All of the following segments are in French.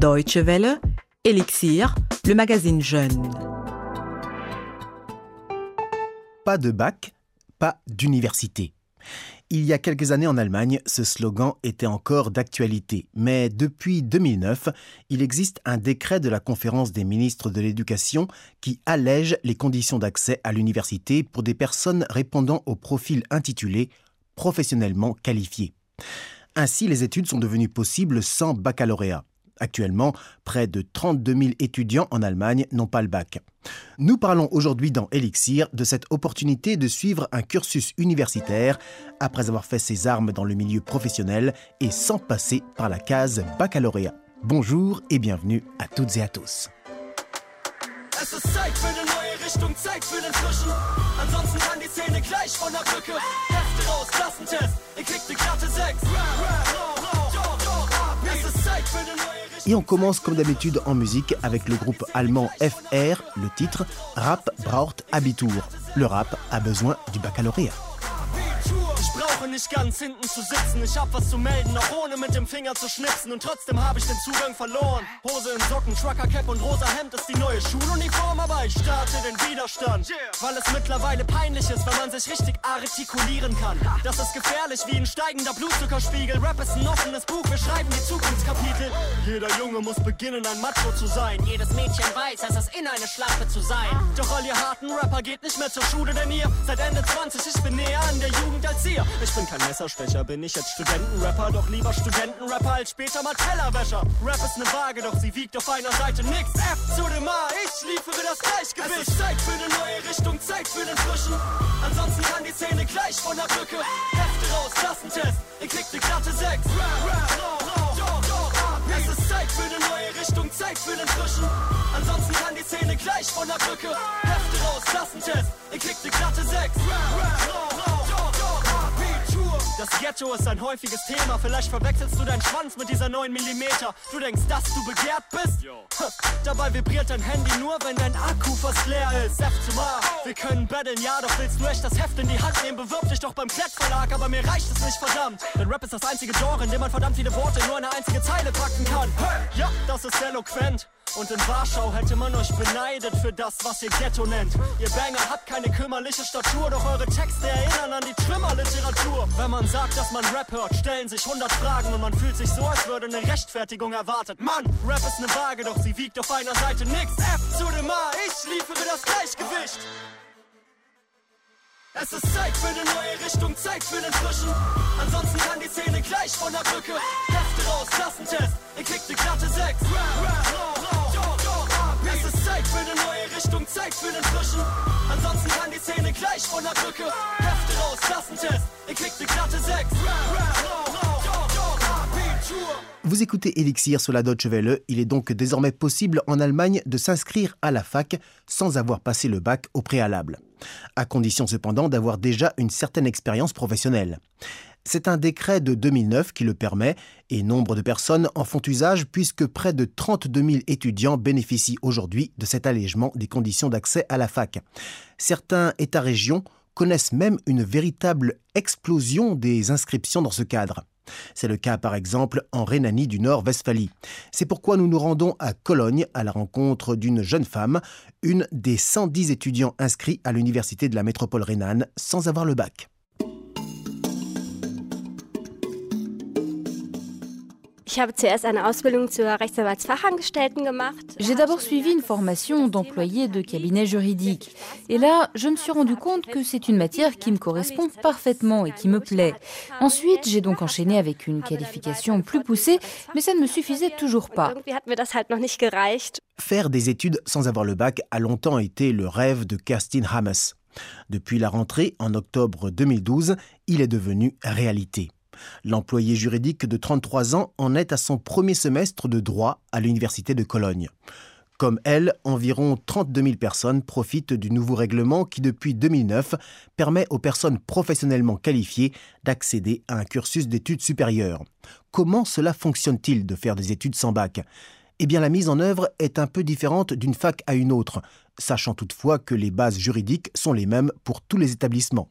Deutsche Welle, Elixir, le magazine Jeune. Pas de bac, pas d'université. Il y a quelques années en Allemagne, ce slogan était encore d'actualité, mais depuis 2009, il existe un décret de la conférence des ministres de l'Éducation qui allège les conditions d'accès à l'université pour des personnes répondant au profil intitulé professionnellement qualifiées. Ainsi, les études sont devenues possibles sans baccalauréat. Actuellement, près de 32 000 étudiants en Allemagne n'ont pas le bac. Nous parlons aujourd'hui dans Elixir de cette opportunité de suivre un cursus universitaire après avoir fait ses armes dans le milieu professionnel et sans passer par la case baccalauréat. Bonjour et bienvenue à toutes et à tous. Es ist Zeit für eine neue Richtung, Zeit für den Frischen. Ansonsten kann die Szene gleich von der Brücke. Hefte raus, Klassentest, ihr kriegt eine glatte 6. Et on commence comme d'habitude en musique avec le groupe allemand FR, le titre Rap braucht Abitur. Le rap a besoin du baccalauréat. Brauche nicht ganz hinten zu sitzen. Ich hab was zu melden, auch ohne mit dem Finger zu schnipsen. Und trotzdem habe ich den Zugang verloren. Hose in Socken, Trucker Cap und rosa Hemd ist die neue Schuluniform, aber ich starte den Widerstand. Weil es mittlerweile peinlich ist, wenn man sich richtig artikulieren kann. Das ist gefährlich wie ein steigender Blutzuckerspiegel. Rap ist ein offenes Buch, wir schreiben die Zukunftskapitel. Jeder Junge muss beginnen, ein Macho zu sein. Jedes Mädchen weiß, es ist in eine Schlampe zu sein. Doch all ihr harten Rapper geht nicht mehr zur Schule, denn ihr seid Ende 20, ich bin näher an der Jugend als ihr. Ich ich bin kein Messerstecher, bin ich jetzt Studentenrapper, doch lieber Studentenrapper als später mal Tellerwäscher. Rap ist ne Waage, doch sie wiegt auf einer Seite nix. F zu dem A, ich liefere das Gleichgewicht. Es ist Zeit für eine neue Richtung, Zeit für den Frischen. Ansonsten kann die Szene gleich von der Brücke. Hefte raus, Klassentest, ihr kriegt ne glatte 6. Es ist Zeit für eine neue Richtung, Zeit für den Frischen. Ansonsten kann die Szene gleich von der Brücke. Hefte raus, Klassentest, ihr kriegt ne glatte 6. Das Ghetto ist ein häufiges Thema. Vielleicht verwechselst du deinen Schwanz mit dieser 9 mm. Du denkst, dass du begehrt bist? Dabei vibriert dein Handy nur, wenn dein Akku fast leer ist. F zum A. Wir können battlen, ja, doch willst du echt das Heft in die Hand nehmen? Bewirb dich doch beim Klettverlag, aber mir reicht es nicht, verdammt. Denn Rap ist das einzige Genre, in dem man verdammt viele Worte in nur eine einzige Zeile packen kann. Ja, das ist eloquent. Und in Warschau hätte man euch beneidet für das, was ihr Ghetto nennt. Ihr Banger habt keine kümmerliche Statur, doch eure Texte erinnern an die Trümmerliteratur. Wenn man sagt, dass man Rap hört, stellen sich 100 Fragen und man fühlt sich so, als würde eine Rechtfertigung erwartet. Mann, Rap ist eine Waage, doch sie wiegt auf einer Seite nix. F zu dem A, ich liefere das Gleichgewicht. Es ist Zeit für eine neue Richtung, Zeit für den Frischen. Ansonsten kann die Szene gleich von der Brücke. Hefte raus, Klassentest, ihr kriegt eine glatte 6. Es ist Zeit für eine neue Richtung, Zeit für den Frischen. Ansonsten kann die Szene gleich von der Brücke. Hefte raus, Klassentest, ihr kriegt eine glatte 6. Vous écoutez Elixir sur la Deutsche Welle. Il est donc désormais possible en Allemagne de s'inscrire à la fac sans avoir passé le bac au préalable, à condition cependant d'avoir déjà une certaine expérience professionnelle. C'est un décret de 2009 qui le permet et nombre de personnes en font usage puisque près de 32 000 étudiants bénéficient aujourd'hui de cet allègement des conditions d'accès à la fac. Certains États-régions connaissent même une véritable explosion des inscriptions dans ce cadre. C'est le cas par exemple en Rhénanie du Nord-Westphalie. C'est pourquoi nous nous rendons à Cologne à la rencontre d'une jeune femme, une des 110 étudiants inscrits à l'université de la métropole rhénane sans avoir le bac. J'ai d'abord suivi une formation d'employé de cabinet juridique. Et là, je me suis rendu compte que c'est une matière qui me correspond parfaitement et qui me plaît. Ensuite, j'ai donc enchaîné avec une qualification plus poussée, mais ça ne me suffisait toujours pas. Faire des études sans avoir le bac a longtemps été le rêve de Kerstin Hammes. Depuis la rentrée, en octobre 2012, il est devenu réalité. L'employé juridique de 33 ans en est à son premier semestre de droit à l'Université de Cologne. Comme elle, environ 32 000 personnes profitent du nouveau règlement qui, depuis 2009, permet aux personnes professionnellement qualifiées d'accéder à un cursus d'études supérieures. Comment cela fonctionne-t-il de faire des études sans bac? Eh bien, la mise en œuvre est un peu différente d'une fac à une autre, sachant toutefois que les bases juridiques sont les mêmes pour tous les établissements.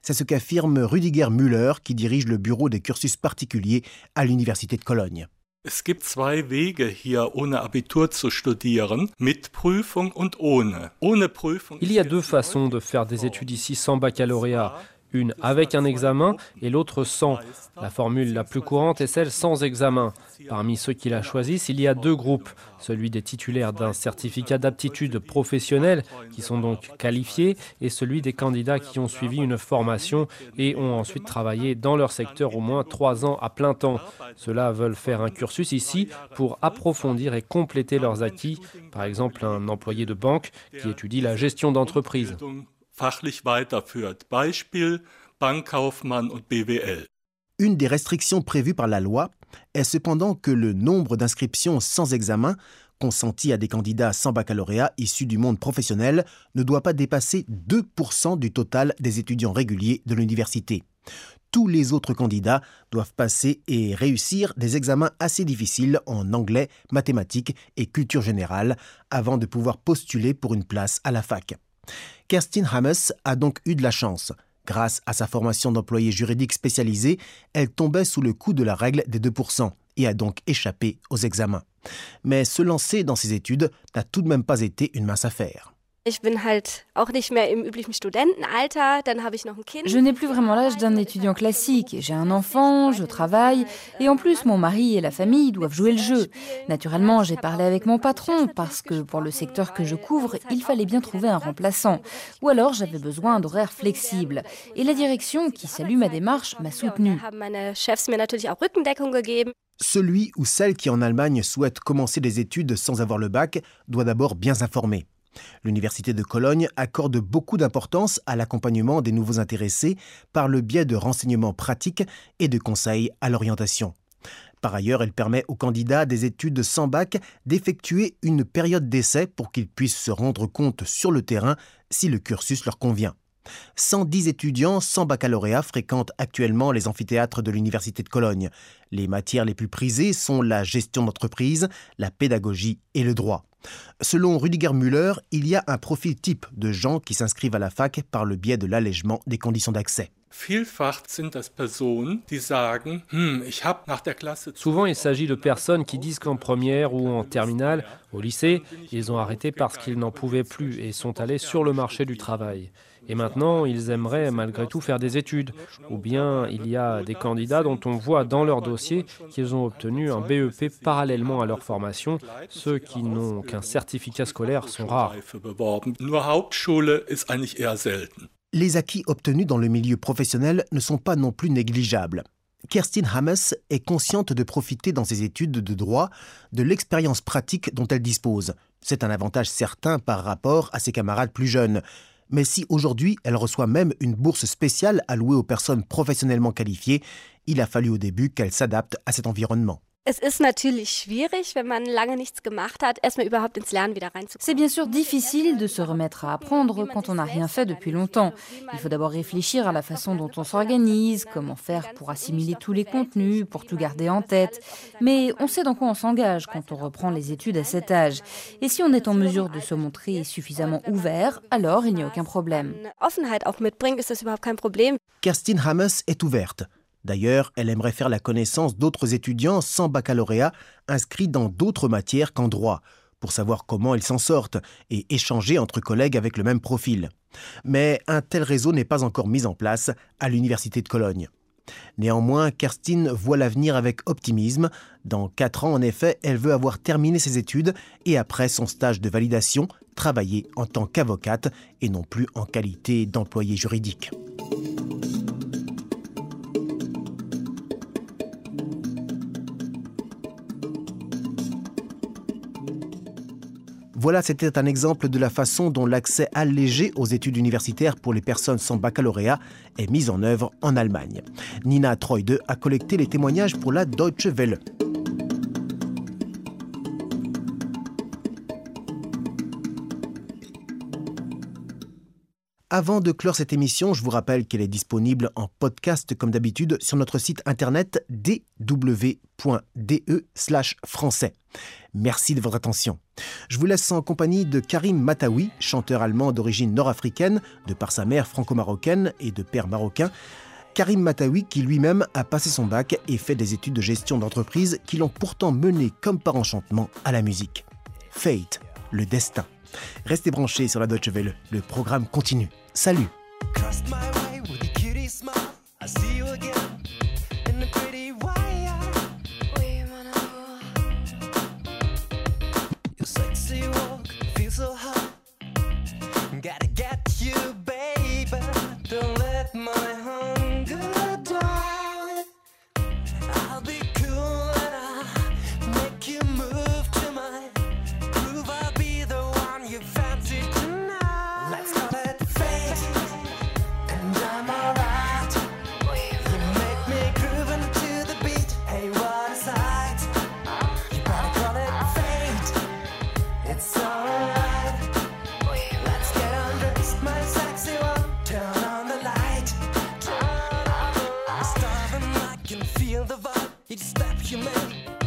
C'est ce qu'affirme Rudiger Müller, qui dirige le bureau des cursus particuliers à l'Université de Cologne. Es gibt zwei Wege hier ohne Abitur zu studieren, mit Prüfung und ohne. Ohne Prüfung. Il y a deux façons de faire des études ici sans baccalauréat une avec un examen et l'autre sans. La formule la plus courante est celle sans examen. Parmi ceux qui la choisissent, il y a deux groupes, celui des titulaires d'un certificat d'aptitude professionnelle, qui sont donc qualifiés, et celui des candidats qui ont suivi une formation et ont ensuite travaillé dans leur secteur au moins trois ans à plein temps. Ceux-là veulent faire un cursus ici pour approfondir et compléter leurs acquis, par exemple un employé de banque qui étudie la gestion d'entreprise fachlich weiterführt. Beispiel Bankkaufmann und BWL. Une des restrictions prévues par la loi est cependant que le nombre d'inscriptions sans examen consenties à des candidats sans baccalauréat issus du monde professionnel ne doit pas dépasser 2% du total des étudiants réguliers de l'université. Tous les autres candidats doivent passer et réussir des examens assez difficiles en anglais, mathématiques et culture générale avant de pouvoir postuler pour une place à la fac. Kerstin Hammes a donc eu de la chance. Grâce à sa formation d'employé juridique spécialisé, elle tombait sous le coup de la règle des 2% et a donc échappé aux examens. Mais se lancer dans ses études n'a tout de même pas été une mince affaire. Je n'ai plus vraiment l'âge d'un étudiant classique. J'ai un enfant, je travaille, et en plus mon mari et la famille doivent jouer le jeu. Naturellement, j'ai parlé avec mon patron parce que pour le secteur que je couvre, il fallait bien trouver un remplaçant. Ou alors j'avais besoin d'horaires flexibles. Et la direction, qui salue ma démarche, m'a soutenue. Celui ou celle qui en Allemagne souhaite commencer des études sans avoir le bac doit d'abord bien s'informer. L'Université de Cologne accorde beaucoup d'importance à l'accompagnement des nouveaux intéressés par le biais de renseignements pratiques et de conseils à l'orientation. Par ailleurs, elle permet aux candidats des études sans bac d'effectuer une période d'essai pour qu'ils puissent se rendre compte sur le terrain si le cursus leur convient. 110 étudiants sans baccalauréat fréquentent actuellement les amphithéâtres de l'Université de Cologne. Les matières les plus prisées sont la gestion d'entreprise, la pédagogie et le droit. Selon Rudiger Müller, il y a un profil type de gens qui s'inscrivent à la fac par le biais de l'allègement des conditions d'accès. Souvent, il s'agit de personnes qui disent qu'en première ou en terminale, au lycée, ils ont arrêté parce qu'ils n'en pouvaient plus et sont allés sur le marché du travail. Et maintenant, ils aimeraient malgré tout faire des études. Ou bien il y a des candidats dont on voit dans leur dossier qu'ils ont obtenu un BEP parallèlement à leur formation. Ceux qui n'ont qu'un certificat scolaire sont rares. Les acquis obtenus dans le milieu professionnel ne sont pas non plus négligeables. Kerstin Hammes est consciente de profiter dans ses études de droit de l'expérience pratique dont elle dispose. C'est un avantage certain par rapport à ses camarades plus jeunes. Mais si aujourd'hui elle reçoit même une bourse spéciale allouée aux personnes professionnellement qualifiées, il a fallu au début qu'elle s'adapte à cet environnement. C'est bien sûr difficile de se remettre à apprendre quand on n'a rien fait depuis longtemps. Il faut d'abord réfléchir à la façon dont on s'organise, comment faire pour assimiler tous les contenus, pour tout garder en tête. Mais on sait dans quoi on s'engage quand on reprend les études à cet âge. Et si on est en mesure de se montrer suffisamment ouvert, alors il n'y a aucun problème. Kerstin Hammes est ouverte. D'ailleurs, elle aimerait faire la connaissance d'autres étudiants sans baccalauréat inscrits dans d'autres matières qu'en droit, pour savoir comment ils s'en sortent et échanger entre collègues avec le même profil. Mais un tel réseau n'est pas encore mis en place à l'Université de Cologne. Néanmoins, Kerstin voit l'avenir avec optimisme. Dans quatre ans, en effet, elle veut avoir terminé ses études et après son stage de validation, travailler en tant qu'avocate et non plus en qualité d'employée juridique. Voilà, c'était un exemple de la façon dont l'accès allégé aux études universitaires pour les personnes sans baccalauréat est mis en œuvre en Allemagne. Nina Treude a collecté les témoignages pour la Deutsche Welle. Avant de clore cette émission, je vous rappelle qu'elle est disponible en podcast comme d'habitude sur notre site internet dw.de français. Merci de votre attention. Je vous laisse en compagnie de Karim Matawi, chanteur allemand d'origine nord-africaine, de par sa mère franco-marocaine et de père marocain. Karim Matawi qui lui-même a passé son bac et fait des études de gestion d'entreprise qui l'ont pourtant mené comme par enchantement à la musique. Fate, le destin. Restez branchés sur la Deutsche Welle, le programme continue. Salut J'ai besoin de ton amour,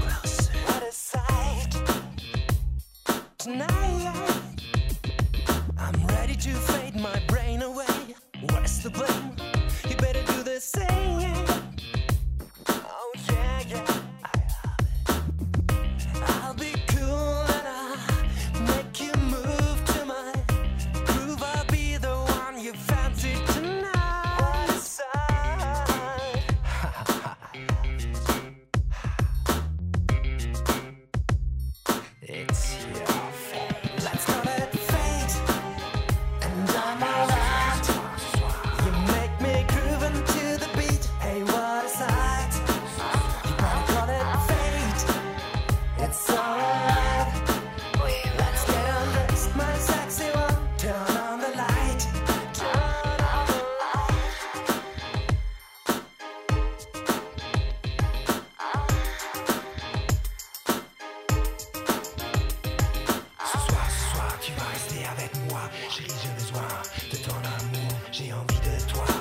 J'ai envie de toi.